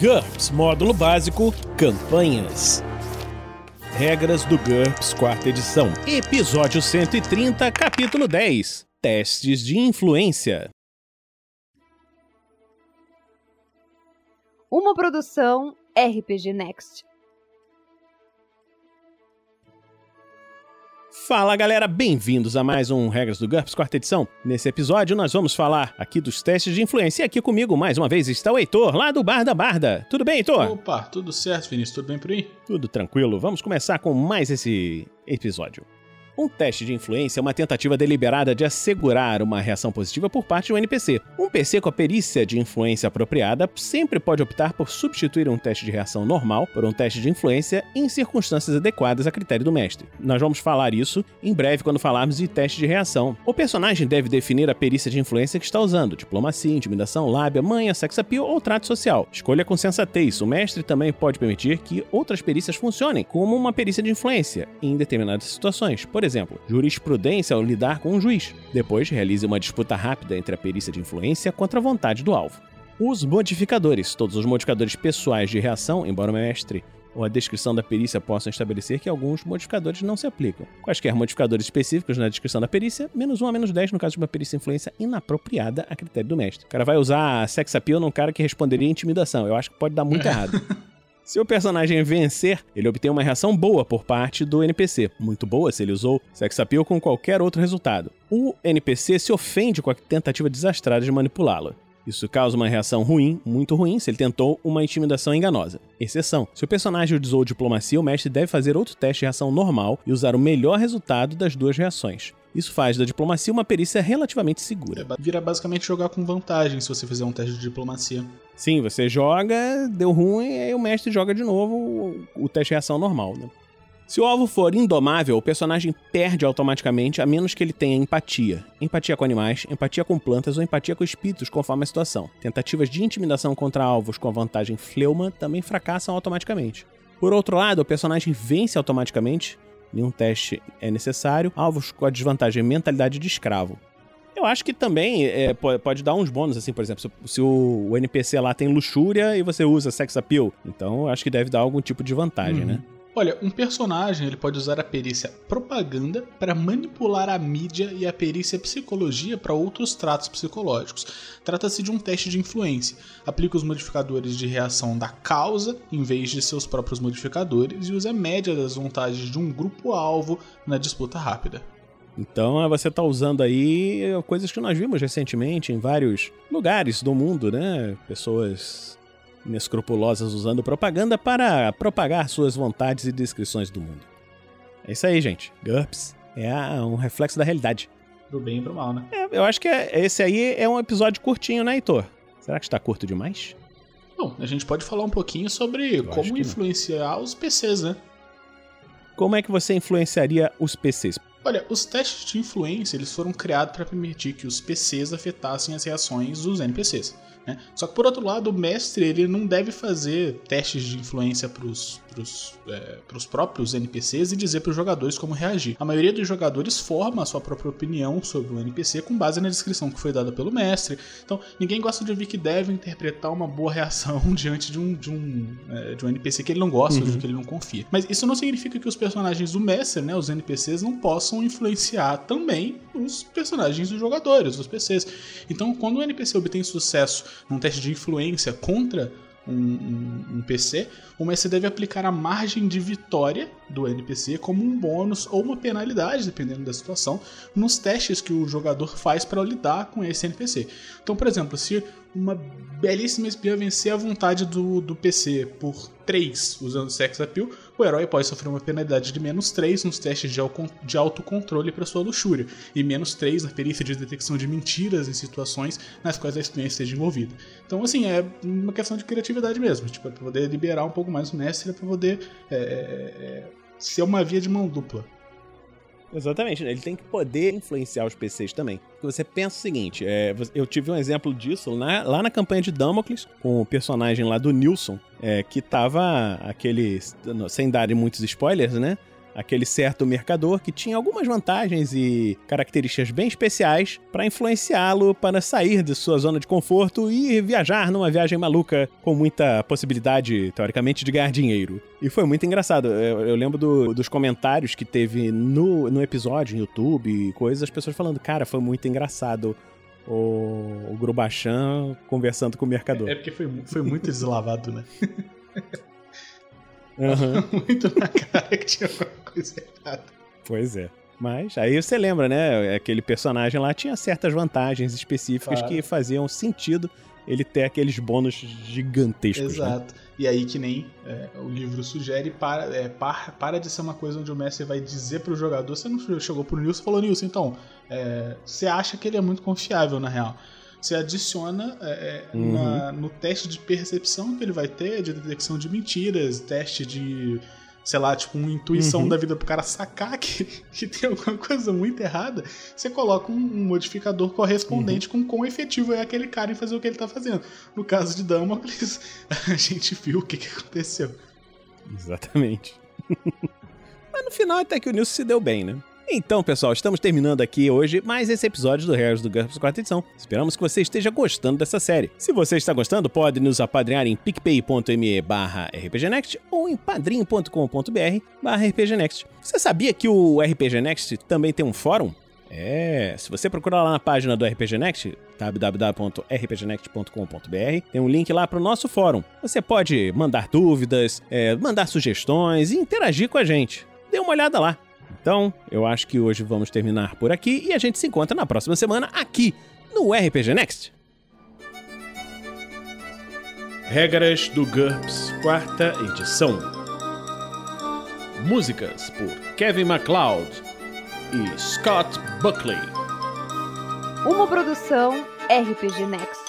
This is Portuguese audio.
GURPS Módulo Básico Campanhas. Regras do GURPS Quarta Edição. Episódio 130, Capítulo 10 Testes de Influência. Uma produção RPG Next. Fala galera, bem-vindos a mais um Regras do GURPS quarta edição. Nesse episódio nós vamos falar aqui dos testes de influência. E aqui comigo mais uma vez está o Heitor, lá do Bar da Barda. Tudo bem, Heitor? Opa, tudo certo, Vinícius? Tudo bem por aí? Tudo tranquilo. Vamos começar com mais esse episódio. Um teste de influência é uma tentativa deliberada de assegurar uma reação positiva por parte do NPC. Um PC com a perícia de influência apropriada sempre pode optar por substituir um teste de reação normal por um teste de influência em circunstâncias adequadas a critério do mestre. Nós vamos falar isso em breve quando falarmos de teste de reação. O personagem deve definir a perícia de influência que está usando: diplomacia, intimidação, lábia, manha, sex appeal ou trato social. Escolha com sensatez. O mestre também pode permitir que outras perícias funcionem, como uma perícia de influência, em determinadas situações. Por exemplo, jurisprudência ao lidar com um juiz. Depois, realize uma disputa rápida entre a perícia de influência contra a vontade do alvo. Os modificadores. Todos os modificadores pessoais de reação, embora o mestre ou a descrição da perícia possam estabelecer que alguns modificadores não se aplicam. Quaisquer modificadores específicos na descrição da perícia, menos 1 a menos 10 no caso de uma perícia influência inapropriada a critério do mestre. O cara vai usar sex appeal num cara que responderia intimidação. Eu acho que pode dar muito errado. Se o personagem vencer, ele obtém uma reação boa por parte do NPC. Muito boa se ele usou sex appeal com qualquer outro resultado. O NPC se ofende com a tentativa desastrada de manipulá-lo. Isso causa uma reação ruim, muito ruim, se ele tentou uma intimidação enganosa. Exceção: se o personagem usou diplomacia, o mestre deve fazer outro teste de reação normal e usar o melhor resultado das duas reações. Isso faz da diplomacia uma perícia relativamente segura. É, vira basicamente jogar com vantagem se você fizer um teste de diplomacia. Sim, você joga, deu ruim, aí o mestre joga de novo o, o teste de reação normal, né? Se o alvo for indomável, o personagem perde automaticamente, a menos que ele tenha empatia. Empatia com animais, empatia com plantas ou empatia com espíritos, conforme a situação. Tentativas de intimidação contra alvos com a vantagem fleuma também fracassam automaticamente. Por outro lado, o personagem vence automaticamente, nenhum teste é necessário, alvos com a desvantagem mentalidade de escravo. Eu acho que também é, pode dar uns bônus, assim, por exemplo, se, se o, NPC lá tem luxúria e você usa sex appeal, então eu acho que deve dar algum tipo de vantagem, uhum. né? Olha, um personagem ele pode usar a perícia propaganda para manipular a mídia e a perícia psicologia para outros tratos psicológicos. Trata-se de um teste de influência. Aplica os modificadores de reação da causa em vez de seus próprios modificadores e usa a média das vontades de um grupo-alvo na disputa rápida. Então você está usando aí coisas que nós vimos recentemente em vários lugares do mundo, né? Pessoas inescrupulosas usando propaganda para propagar suas vontades e descrições do mundo. É isso aí, gente. GURPS é um reflexo da realidade. Do bem e do mal, né? É, eu acho que é, esse aí é um episódio curtinho, né, Heitor? Será que está curto demais? Bom, a gente pode falar um pouquinho sobre eu como influenciar não. os PCs, né? Como é que você influenciaria os PCs? Olha, os testes de influência eles foram criados para permitir que os PCs afetassem as reações dos NPCs. Né? Só que por outro lado, o mestre ele não deve fazer testes de influência para os é, próprios NPCs e dizer para os jogadores como reagir. A maioria dos jogadores forma a sua própria opinião sobre o NPC com base na descrição que foi dada pelo mestre. Então, ninguém gosta de ouvir que deve interpretar uma boa reação diante de um, de um, é, de um NPC que ele não gosta, uhum. ou que ele não confia. Mas isso não significa que os personagens do mestre, né, os NPCs, não possam influenciar também os personagens dos jogadores, os PCs. Então, quando o NPC obtém sucesso num teste de influência contra um, um, um, PC, o mestre deve aplicar a margem de vitória do NPC como um bônus ou uma penalidade, dependendo da situação, nos testes que o jogador faz para lidar com esse NPC. Então, por exemplo, se uma belíssima espiã vencer a vontade do, do PC por 3 usando sex appeal, o herói pode sofrer uma penalidade de menos 3 nos testes de, autocontrole para sua luxúria, e menos 3 na perícia de detecção de mentiras em situações nas quais a espiã esteja envolvida. Então, assim, é uma questão de criatividade mesmo, tipo, é para poder liberar um pouco mais o mestre, é para poder é, é, é, ser uma via de mão dupla. Exatamente, né? ele tem que poder influenciar os PCs também. Porque você pensa o seguinte: é, eu tive um exemplo disso na, lá na campanha de Damocles, com o personagem lá do Nilson, é, que tava aquele. Sem dar muitos spoilers, né? Aquele certo mercador que tinha algumas vantagens e características bem especiais para influenciá-lo para sair de sua zona de conforto e viajar numa viagem maluca com muita possibilidade, teoricamente, de ganhar dinheiro. E foi muito engraçado. Eu, eu lembro do, dos comentários que teve no, no episódio, no YouTube e coisas, as pessoas falando, cara, foi muito engraçado o, o Grubachan conversando com o mercador. É, é porque foi, foi muito deslavado, né? Uhum. muito na cara que tinha alguma coisa errada. Pois é. Mas aí você lembra, né? Aquele personagem lá tinha certas vantagens específicas Claro. que faziam sentido ele ter aqueles bônus gigantescos. Né? Exato. E aí, que nem é, o livro sugere, para, é, par- para de ser uma coisa onde o mestre vai dizer pro jogador. Você não chegou pro Nilson e falou, Nilson, então, é, você acha que ele é muito confiável, na real. Você adiciona é, é, Uhum. na- no teste de percepção que ele vai ter, de detecção de mentiras, teste de, sei lá, tipo, uma intuição Uhum. da vida pro cara sacar que, que tem alguma coisa muito errada. Você coloca um, um modificador correspondente com quão efetivo é aquele cara em fazer o que ele tá fazendo. No caso de Damocles, a gente viu o que, que aconteceu. Exatamente. Mas no final até que o Nilson se deu bem, né? Então, pessoal, estamos terminando aqui hoje mais esse episódio do Regras do GURPS 4 edição. Esperamos que você esteja gostando dessa série. Se você está gostando, pode nos apadrinhar em picpay.me barra rpgnext ou em padrim.com.br barra rpgnext. Você sabia que o RPG Next também tem um fórum? É, se você procurar lá na página do RPG Next, www.rpgnext.com.br, tem um link lá para o nosso fórum. Você pode mandar dúvidas, é, mandar sugestões e interagir com a gente. Dê uma olhada lá. Então, eu acho que hoje vamos terminar por aqui e a gente se encontra na próxima semana aqui no RPG Next. Regras do GURPS, quarta edição. Músicas por Kevin MacLeod e Scott Buckley. Uma produção RPG Next.